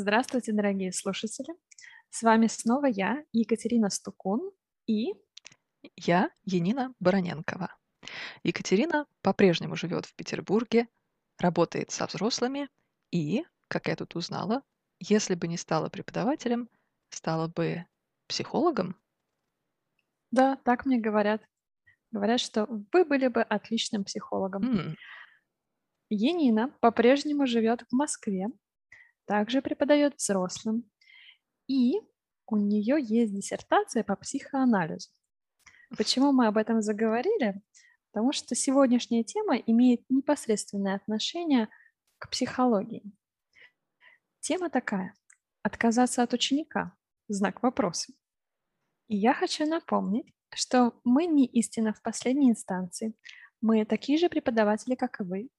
Здравствуйте, дорогие слушатели! С вами снова я, Екатерина Стукун и... Я Янина Бароненкова. Екатерина по-прежнему живет в Петербурге, работает со взрослыми и, как я тут узнала, если бы не стала преподавателем, стала бы психологом. Да, так мне говорят. Говорят, что вы были бы отличным психологом. М, Енина по-прежнему живет в Москве, также преподает взрослым, и у нее есть диссертация по психоанализу. Почему мы об этом заговорили? Потому что сегодняшняя тема имеет непосредственное отношение к психологии. Тема такая – отказаться от ученика, знак вопроса. И я хочу напомнить, что мы не истина в последней инстанции. Мы такие же преподаватели, как и вы,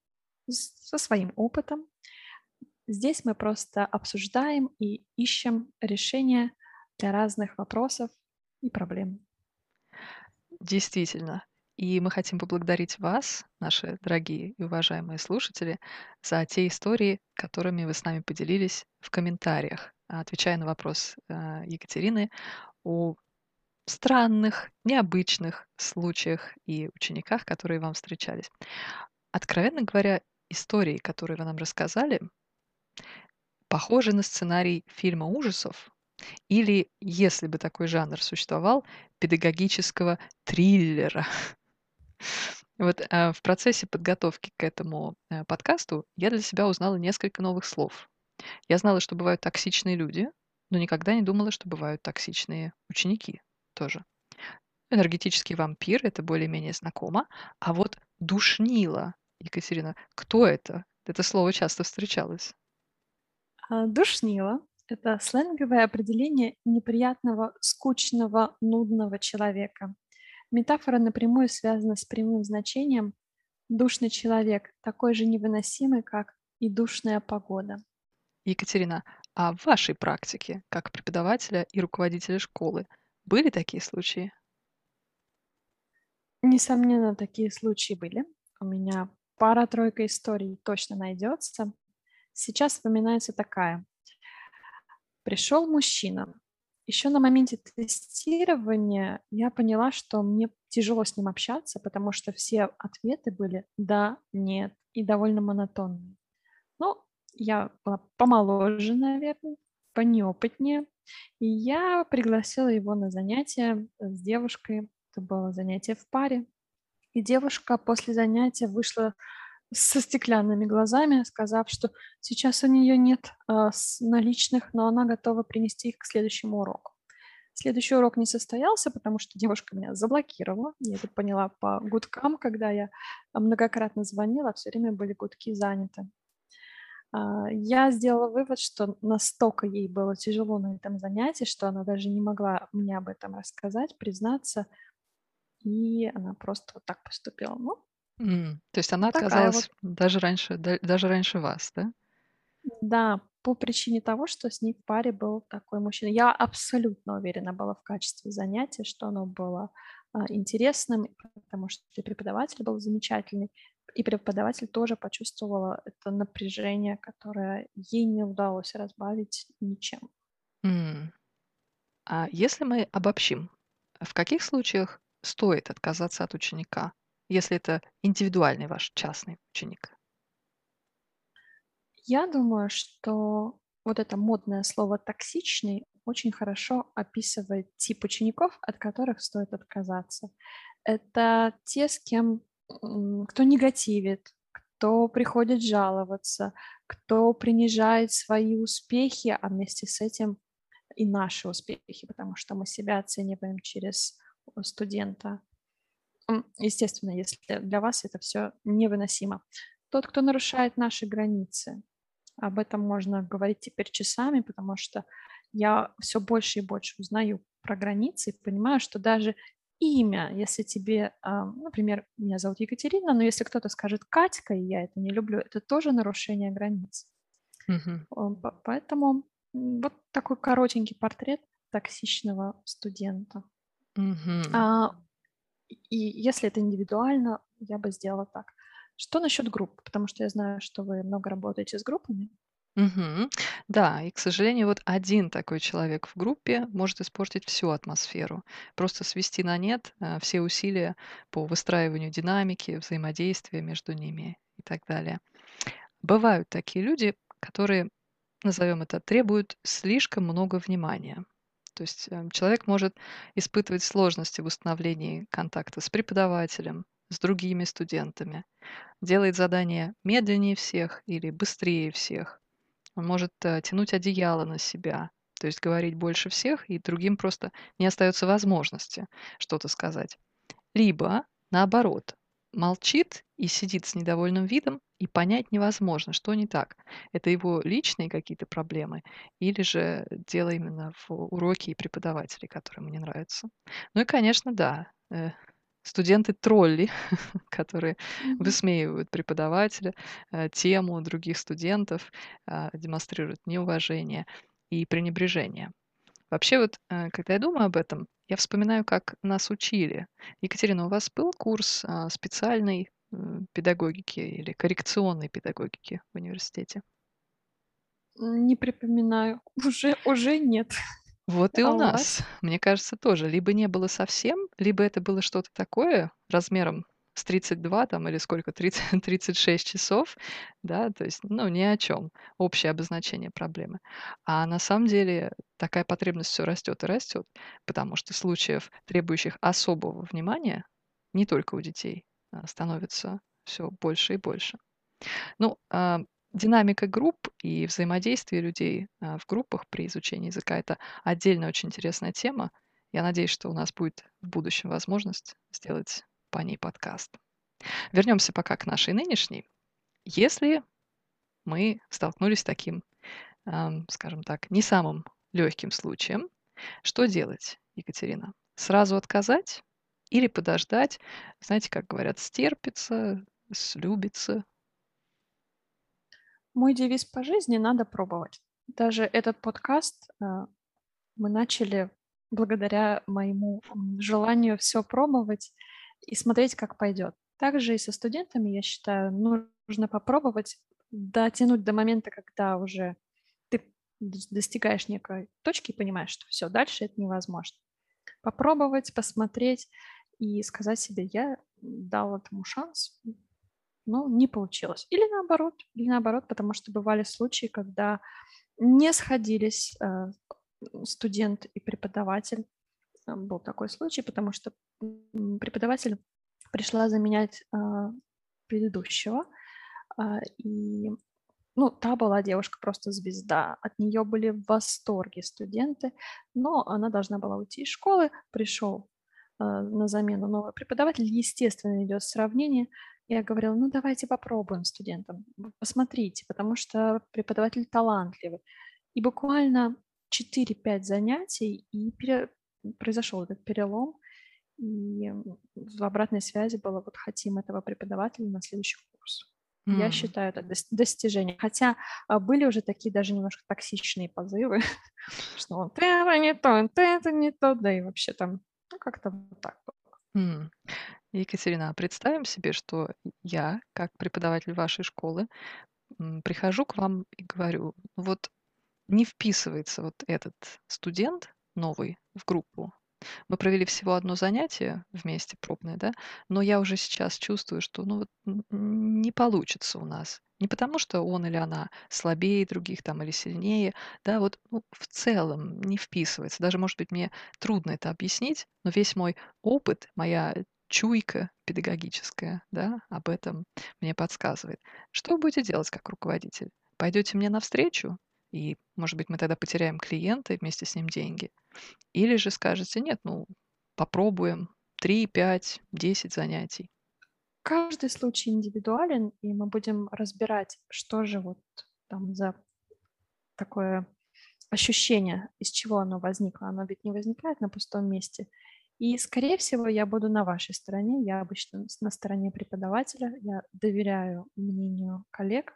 со своим опытом. Здесь мы просто обсуждаем и ищем решения для разных вопросов и проблем. Действительно. И мы хотим поблагодарить вас, наши дорогие и уважаемые слушатели, за те истории, которыми вы с нами поделились в комментариях, отвечая на вопрос а, Екатерины о странных, необычных случаях и учениках, которые вам встречались. Откровенно говоря, истории, которые вы нам рассказали, похожи на сценарий фильма ужасов или, если бы такой жанр существовал, педагогического триллера. Вот а, в процессе подготовки к этому э, подкасту я для себя узнала несколько новых слов. Я знала, что бывают токсичные люди, но никогда не думала, что бывают токсичные ученики тоже. Энергетический вампир, это более-менее знакомо. А вот душнила, Екатерина, кто это? Это слово часто встречалось. А, Душнило– это сленговое определение неприятного, скучного, нудного человека. Метафора напрямую связана с прямым значением «душный человек», такой же невыносимый, как и душная погода. Екатерина, а в вашей практике, как преподавателя и руководителя школы, были такие случаи? Несомненно, такие случаи были. У меня пара-тройка историй точно найдется. Сейчас вспоминается такая. Пришел мужчина. Еще на моменте тестирования я поняла, что мне тяжело с ним общаться, потому что все ответы были «да», «нет» и довольно монотонные. Ну, я была помоложе, наверное, понеопытнее. И я пригласила его на занятие с девушкой. Это было занятие в паре. И девушка после занятия вышла со стеклянными глазами, сказав, что сейчас у нее нет с- наличных, но она готова принести их к следующему уроку. Следующий урок не состоялся, потому что девушка меня заблокировала. Я это поняла по гудкам, когда я многократно звонила, все время были гудки заняты. А, Я сделала вывод, что настолько ей было тяжело на этом занятии, что она даже не могла мне об этом рассказать, признаться, и она просто вот так поступила. Ну, М, То есть она такая вот отказалась даже раньше, да- даже раньше вас, да? Да, по причине того, что с ней в паре был такой мужчина. Я абсолютно уверена была в качестве занятия, что оно было а, интересным, потому что и преподаватель был замечательный, и преподаватель тоже почувствовала это напряжение, которое ей не удалось разбавить ничем. М. А если мы обобщим, в каких случаях стоит отказаться от ученика, если это индивидуальный ваш частный ученик? Я думаю, что вот это модное слово «токсичный» очень хорошо описывает тип учеников, от которых стоит отказаться. Это те, с кем, кто негативит, кто приходит жаловаться, кто принижает свои успехи, а вместе с этим и наши успехи, потому что мы себя оцениваем через студента. Естественно, если для вас это все невыносимо. Тот, кто нарушает наши границы, об этом можно говорить теперь часами, потому что я все больше и больше узнаю про границы и понимаю, что даже имя, если тебе, а, например, меня зовут Екатерина, но если кто-то скажет Катька, и я это не люблю, это тоже нарушение границ. По- Поэтому вот такой коротенький портрет токсичного студента. А, И если это индивидуально, я бы сделала так. Что насчет групп? Потому что я знаю, что вы много работаете с группами. Мгм. Да, и, к сожалению, вот один такой человек в группе может испортить всю атмосферу. Просто свести на нет, э, все усилия по выстраиванию динамики, взаимодействия между ними и так далее. Бывают такие люди, которые, назовем это, требуют слишком много внимания. То есть, э, человек может испытывать сложности в установлении контакта с преподавателем, с другими студентами, делает задания медленнее всех или быстрее всех. Он может, э, тянуть одеяло на себя, то есть говорить больше всех, и другим просто не остается возможности что-то сказать. Либо, наоборот, молчит и сидит с недовольным видом, и понять невозможно, что не так. Это его личные какие-то проблемы или же дело именно в уроке и преподавателе, который ему не нравится. Ну и, конечно, да, э, студенты-тролли, которые высмеивают преподавателя, э, тему других студентов, а, демонстрируют неуважение и пренебрежение. Вообще вот, э, когда я думаю об этом, я вспоминаю, как нас учили. Екатерина, у вас был курс, а, специальной, м, педагогики или коррекционной педагогики в университете? Не припоминаю. Уже уже нет. Вот и А у у вас? нас, мне кажется, тоже либо не было совсем, либо это было что-то такое размером с 32 там или сколько, 30 36 часов, да, то есть, ну, ни о чём. Общее обозначение проблемы. А на самом деле такая потребность всё растёт и растёт, потому что случаев, требующих особого внимания, не только у детей, а, становится всё больше и больше. Ну, а, динамика групп и взаимодействие людей, а, в группах при изучении языка- это отдельная очень интересная тема. Я надеюсь, что у нас будет в будущем возможность сделать по ней подкаст. Вернёмся пока к нашей нынешней. Если мы столкнулись с таким, ам, скажем так, не самым лёгким случаем, что делать, Екатерина? Сразу отказать или подождать? Знаете, как говорят, стерпится, слюбится? Мой девиз по жизни: надо пробовать. Даже этот подкаст, а, мы начали благодаря моему, желанию всё пробовать и смотреть, как пойдёт. Также и со студентами, я считаю, нужно попробовать дотянуть до момента, когда уже ты дос достигаешь некой точки и понимаешь, что всё, дальше это невозможно. Попробовать, посмотреть и сказать себе: "Я дал этому шанс, но не получилось". Или наоборот или наоборот, потому что бывали случаи, когда не сходились, а, студент и преподаватель. Был такой случай, потому что, преподаватель пришла заменять, а, предыдущего, а, и, ну, та была девушка просто звезда. От неё были в восторге студенты, но она должна была уйти из школы. Пришёл, а, на замену новый преподаватель. Естественно, идёт сравнение. Я говорила: "Ну, давайте попробуем студентам. Посмотрите, потому что преподаватель талантливый". И буквально 4-5 занятий, и произошёл этот перелом. И в обратной связи было: "Вот хотим этого преподавателя на следующий курс". Я М. считаю это дос достижением. Хотя, а, были уже такие даже немножко токсичные позывы, что вот это не то, вот это не то, да и вообще там, ну, как-то вот так было. Екатерина, а представим себе, что я, как преподаватель вашей школы, прихожу к вам и говорю: "Вот не вписывается вот этот студент новый в группу. Мы провели всего 1 занятие вместе пробное, да, но я уже сейчас чувствую, что, ну, вот не получится у нас". Не потому, что он или она слабее других там или сильнее, да, вот, ну, в целом не вписывается. Даже, может быть, мне трудно это объяснить, но весь мой опыт, моя чуйка педагогическая, да, об этом мне подсказывает. Что вы будете делать как руководитель? Пойдёте мне навстречу? И, может быть, мы тогда потеряем клиента и вместе с ним деньги. Или же скажете: "Нет, ну, попробуем 3, 5, 10 занятий". Каждый случай индивидуален, и мы будем разбирать, что же вот там за такое ощущение, из чего оно возникло. Оно ведь не возникает на пустом месте. И, скорее всего, я буду на вашей стороне. Я обычно на стороне преподавателя. Я доверяю мнению коллег.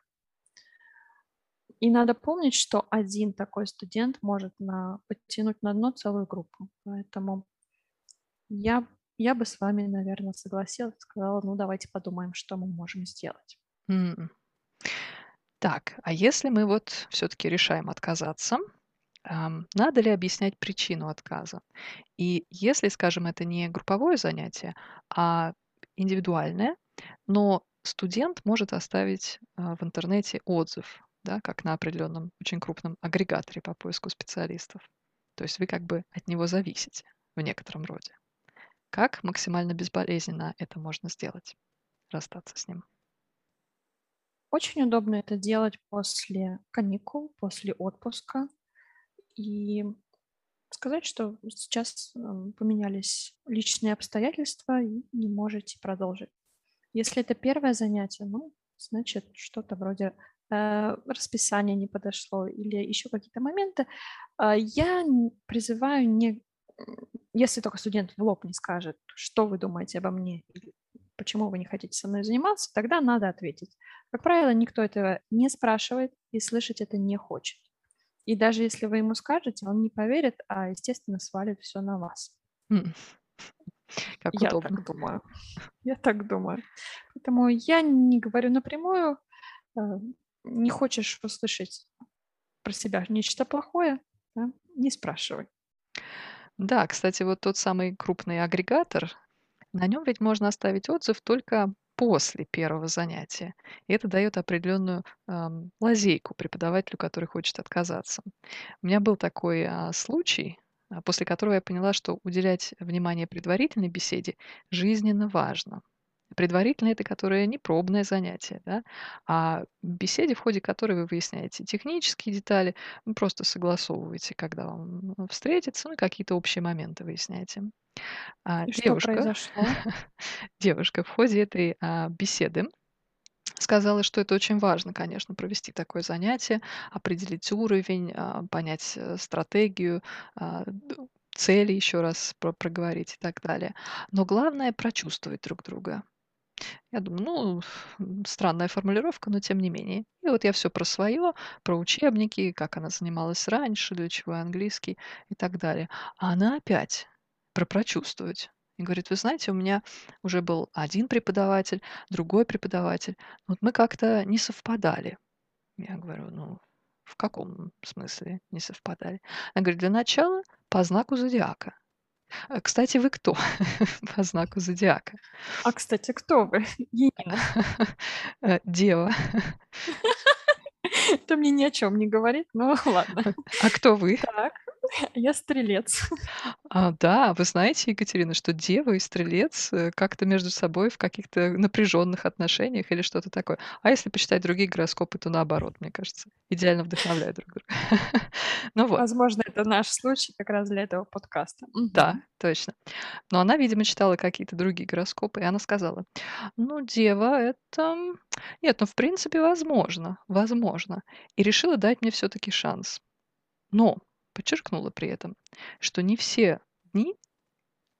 И надо помнить, что 1 такой студент может на подтянуть на дно целую группу. Поэтому я я бы с вами, наверно, согласилась, сказала: "Ну, давайте подумаем, что мы можем сделать". М. Так, а если мы вот все-таки решаем отказаться, надо ли объяснять причину отказа? И если, скажем, это не групповое занятие, а индивидуальное, но студент может оставить а, в интернете отзыв, да, как на определенном очень крупном агрегаторе по поиску специалистов. То есть вы как бы от него зависите в некотором роде. Как максимально безболезненно это можно сделать? Расстаться с ним. Очень удобно это делать после каникул, после отпуска. И сказать, что сейчас эм, поменялись личные обстоятельства и не можете продолжить. Если это первое занятие, ну, значит, что-то вроде э, расписания не подошло или еще какие-то моменты. Э, я призываю не если только студент в лоб не скажет, что вы думаете обо мне, почему вы не хотите со мной заниматься, тогда надо ответить. Как правило, никто этого не спрашивает и слышать это не хочет. И даже если вы ему скажете, он не поверит, а, естественно, свалит все на вас. Как я удобно. так думаю. Я так думаю. Поэтому я не говорю напрямую. Э, не хочешь услышать про себя нечто плохое, да? не спрашивай. Да, кстати, вот тот самый крупный агрегатор, на нем ведь можно оставить отзыв только после первого занятия. И это дает определенную эм, лазейку преподавателю, который хочет отказаться. У меня был такой а, случай, а, после которого я поняла, что уделять внимание предварительной беседе жизненно важно. Предварительное это которое не пробное занятие, да, а беседе, в ходе которой вы выясняете технические детали, вы просто согласовываете, когда вам ну, встретиться, ну, какие-то общие моменты выясняете. А, И что произошло? девушка в ходе этой а, беседы сказала, что это очень важно, конечно, провести такое занятие, определить уровень, а, понять э, стратегию, а, цели еще раз проговорить и так далее. Но главное прочувствовать друг друга. Я думаю, ну, странная формулировка, но тем не менее. И вот я все про свое, про учебники, как она занималась раньше, для чего английский и так далее. А она опять про прочувствовать. И говорит, вы знаете, у меня уже был один преподаватель, другой преподаватель. Вот мы как-то не совпадали. Я говорю, ну, в каком смысле не совпадали? Она говорит, для начала по знаку зодиака. А, кстати, вы кто по знаку зодиака? А, кстати, кто вы? Енина. Э, дева. Это мне ни о чем не говорит, но ладно. А кто вы? Так, я стрелец. А, да, вы знаете, Екатерина, что дева и стрелец э, как-то между собой в каких-то напряженных отношениях или что-то такое. А если почитать другие гороскопы, то наоборот, мне кажется, идеально вдохновляют друг друга. Ну вот. Возможно, это наш случай как раз для этого подкаста. Да, точно. Но она, видимо, читала какие-то другие гороскопы, и она сказала, ну, дева, это... Нет, ну, в принципе, возможно, возможно. И решила дать мне все-таки шанс. Но Подчеркнула при этом, что не все дни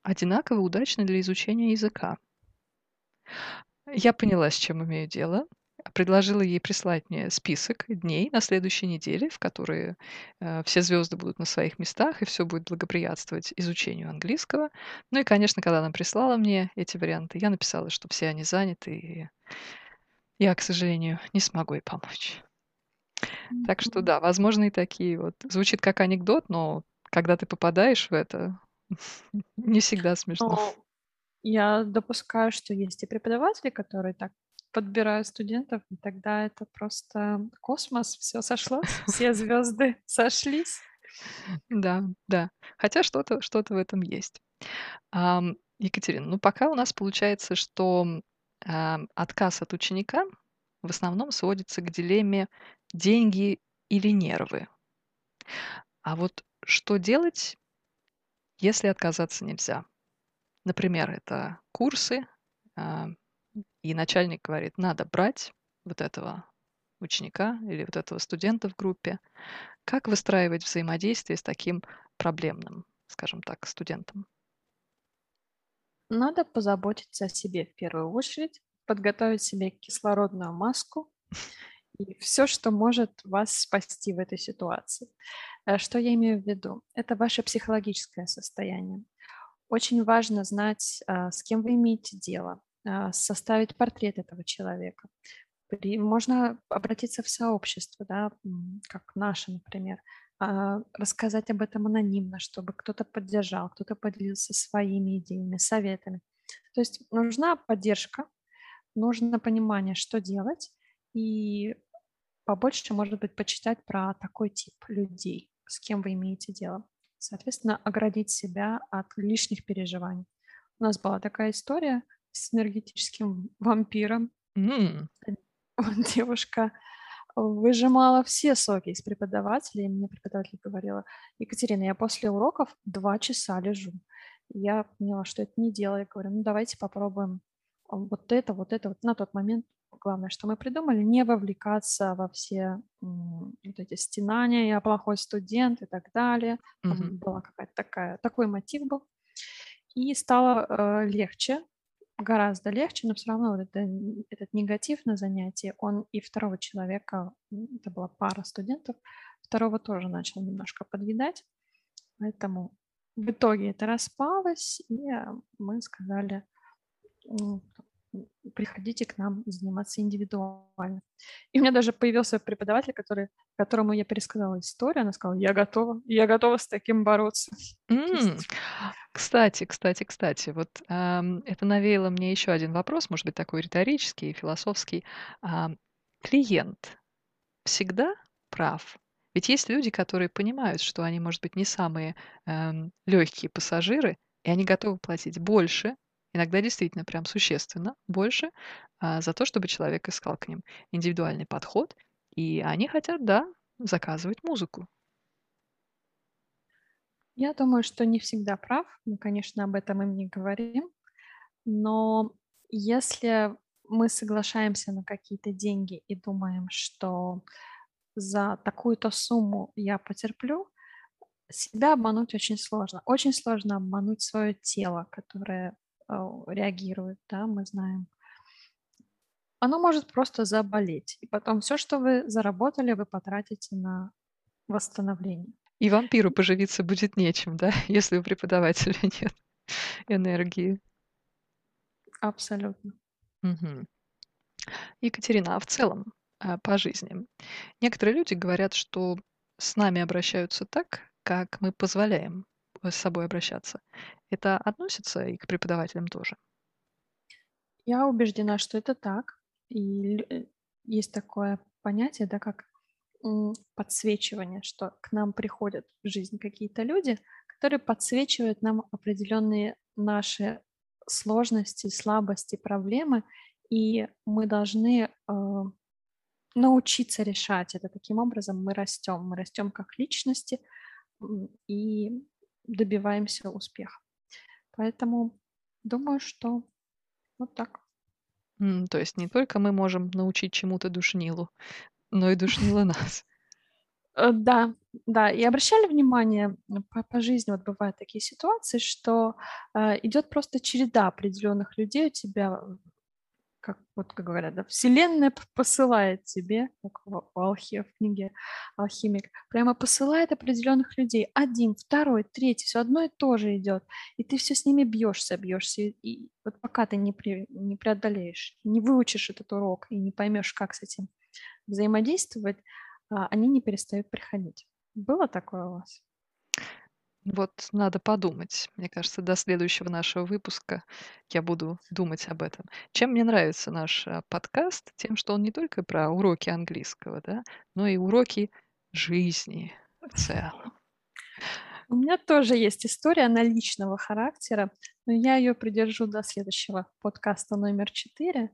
одинаково удачны для изучения языка. Я поняла, с чем имею дело. Предложила ей прислать мне список дней на следующей неделе, в которые э, все звезды будут на своих местах и все будет благоприятствовать изучению английского. Ну и, конечно, когда она прислала мне эти варианты, я написала, что все они заняты, и я, к сожалению, не смогу ей помочь. Так что да, возможно и такие вот. Звучит как анекдот, но когда ты попадаешь в это, не всегда смешно. Но я допускаю, что есть и преподаватели, которые так подбирают студентов, и тогда это просто космос, все сошлось, все звезды сошлись. Да, да. Хотя что-то что в этом есть. Екатерина, ну пока у нас получается, что отказ от ученика в основном сводится к дилемме деньги или нервы. А вот что делать, если отказаться нельзя? Например, это курсы, а, и начальник говорит, надо брать вот этого ученика или вот этого студента в группе. Как выстраивать взаимодействие с таким проблемным, скажем так, студентом? Надо позаботиться о себе в первую очередь, подготовить себе кислородную маску и все, что может вас спасти в этой ситуации. Э, что я имею в виду? Это ваше психологическое состояние. Очень важно знать, а, с кем вы имеете дело, а, составить портрет этого человека, можно обратиться в сообщество, да, как наше, например, а, рассказать об этом анонимно, чтобы кто-то поддержал, кто-то поделился своими идеями, советами. То есть нужна поддержка, нужно понимание, что делать, и побольше, может быть, почитать про такой тип людей, с кем вы имеете дело. Соответственно, оградить себя от лишних переживаний. У нас была такая история с энергетическим вампиром. Mm. Девушка выжимала все соки из преподавателей. Мне преподаватель говорила, Екатерина, я после уроков два часа лежу. Я поняла, что это не дело. Я говорю, ну давайте попробуем вот это, вот это. Вот на тот момент главное, что мы придумали, не вовлекаться во все вот эти стенания, я плохой студент и так далее. Угу. Была какая-то такая, такой мотив был. И стало э, легче, гораздо легче, но все равно вот это, этот негатив на занятии, он и второго человека, это была пара студентов, второго тоже начал немножко подъедать. Поэтому в итоге это распалось, и мы сказали, приходите к нам заниматься индивидуально. И у меня даже появился преподаватель, который, которому я пересказала историю, она сказала, я готова, я готова с таким бороться. Mm. Кстати, кстати, кстати, вот эм, это навеяло мне еще один вопрос, может быть, такой риторический, философский. А, клиент всегда прав? Ведь есть люди, которые понимают, что они, может быть, не самые эм, легкие пассажиры, и они готовы платить больше иногда действительно прям существенно больше а, за то, чтобы человек искал к ним индивидуальный подход, и они хотят, да, заказывать музыку. Я думаю, что не всегда прав. Мы, конечно, об этом им не говорим. Но если мы соглашаемся на какие-то деньги и думаем, что за такую-то сумму я потерплю, себя обмануть очень сложно. Очень сложно обмануть свое тело, которое реагирует, да, мы знаем. Оно может просто заболеть, и потом все, что вы заработали, вы потратите на восстановление. И вампиру поживиться будет нечем, да, если у преподавателя нет энергии. Абсолютно. Угу. Екатерина, а в целом а, по жизни? Некоторые люди говорят, что с нами обращаются так, как мы позволяем с собой обращаться. Это относится и к преподавателям тоже? Я убеждена, что это так. И э, есть такое понятие, да, как подсвечивание, что к нам приходят в жизнь какие-то люди, которые подсвечивают нам определенные наши сложности, слабости, проблемы, и мы должны э, научиться решать это. Таким образом мы растем, мы растем как личности, и добиваемся успеха. Поэтому думаю, что вот так. М, То есть не только мы можем научить чему-то душнилу, но и душнила нас. Э, Да, да. И обращали внимание по, по жизни, вот бывают такие ситуации, что э, идет просто череда определенных людей у тебя как вот как говорят, да, Вселенная посылает тебе, как в, Алхе, в книге Алхимик, прямо посылает определенных людей. Один, второй, третий, все одно и то же идет. И ты все с ними бьешься, бьешься. И, и вот пока ты не, при, не преодолеешь, не выучишь этот урок и не поймешь, как с этим взаимодействовать, а, они не перестают приходить. Было такое у вас? Вот надо подумать. Мне кажется, до следующего нашего выпуска я буду думать об этом. Чем мне нравится наш а, подкаст? Тем, что он не только про уроки английского, да, но и уроки жизни в целом. У меня тоже есть история, она личного характера, но я ее придержу до следующего подкаста номер четыре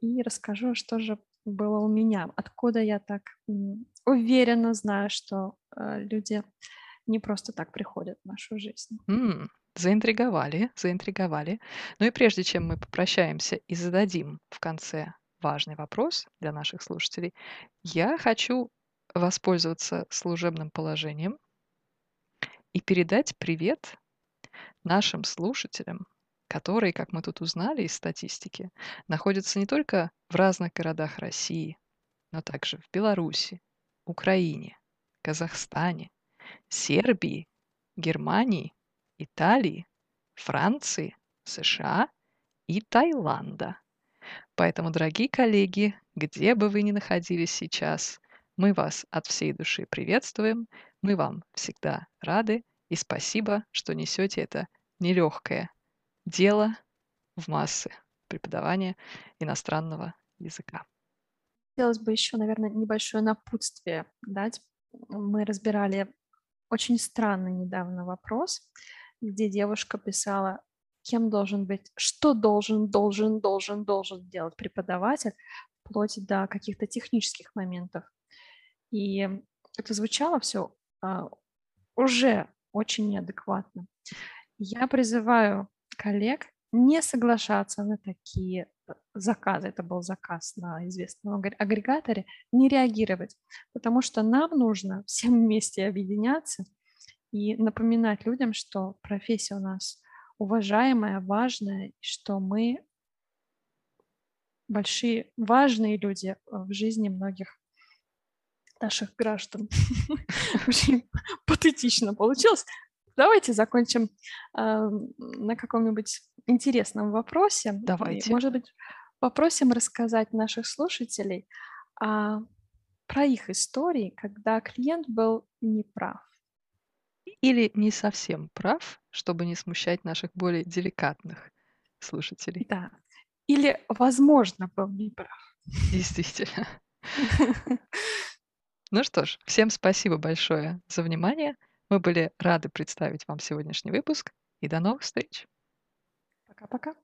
и расскажу, что же было у меня, откуда я так уверенно знаю, что э, люди не просто так приходят в нашу жизнь. М, заинтриговали, заинтриговали. Ну и прежде чем мы попрощаемся и зададим в конце важный вопрос для наших слушателей, я хочу воспользоваться служебным положением и передать привет нашим слушателям, которые, как мы тут узнали из статистики, находятся не только в разных городах России, но также в Беларуси, Украине, Казахстане, Сербии, Германии, Италии, Франции, США и Таиланда. Поэтому, дорогие коллеги, где бы вы ни находились сейчас, мы вас от всей души приветствуем, мы вам всегда рады и спасибо, что несете это нелегкое дело в массы преподавания иностранного языка. Хотелось бы еще, наверное, небольшое напутствие дать. Мы разбирали очень странный недавно вопрос, где девушка писала, кем должен быть, что должен, должен, должен, должен делать преподаватель, вплоть до каких-то технических моментов. И это звучало все а, уже очень неадекватно. Я призываю коллег не соглашаться на такие заказы, это был заказ на известном агрегаторе, не реагировать, потому что нам нужно всем вместе объединяться и напоминать людям, что профессия у нас уважаемая, важная, что мы большие, важные люди э, в жизни многих наших граждан. Очень патетично получилось. Давайте закончим э, на каком-нибудь интересном вопросе. Давайте. Может быть, попросим рассказать наших слушателей а, про их истории, когда клиент был неправ. Или не совсем прав, чтобы не смущать наших более деликатных слушателей. Да. Или, возможно, был неправ. Действительно. Ну что ж, всем спасибо большое за внимание. Мы были рады представить вам сегодняшний выпуск и до новых встреч. Пока-пока.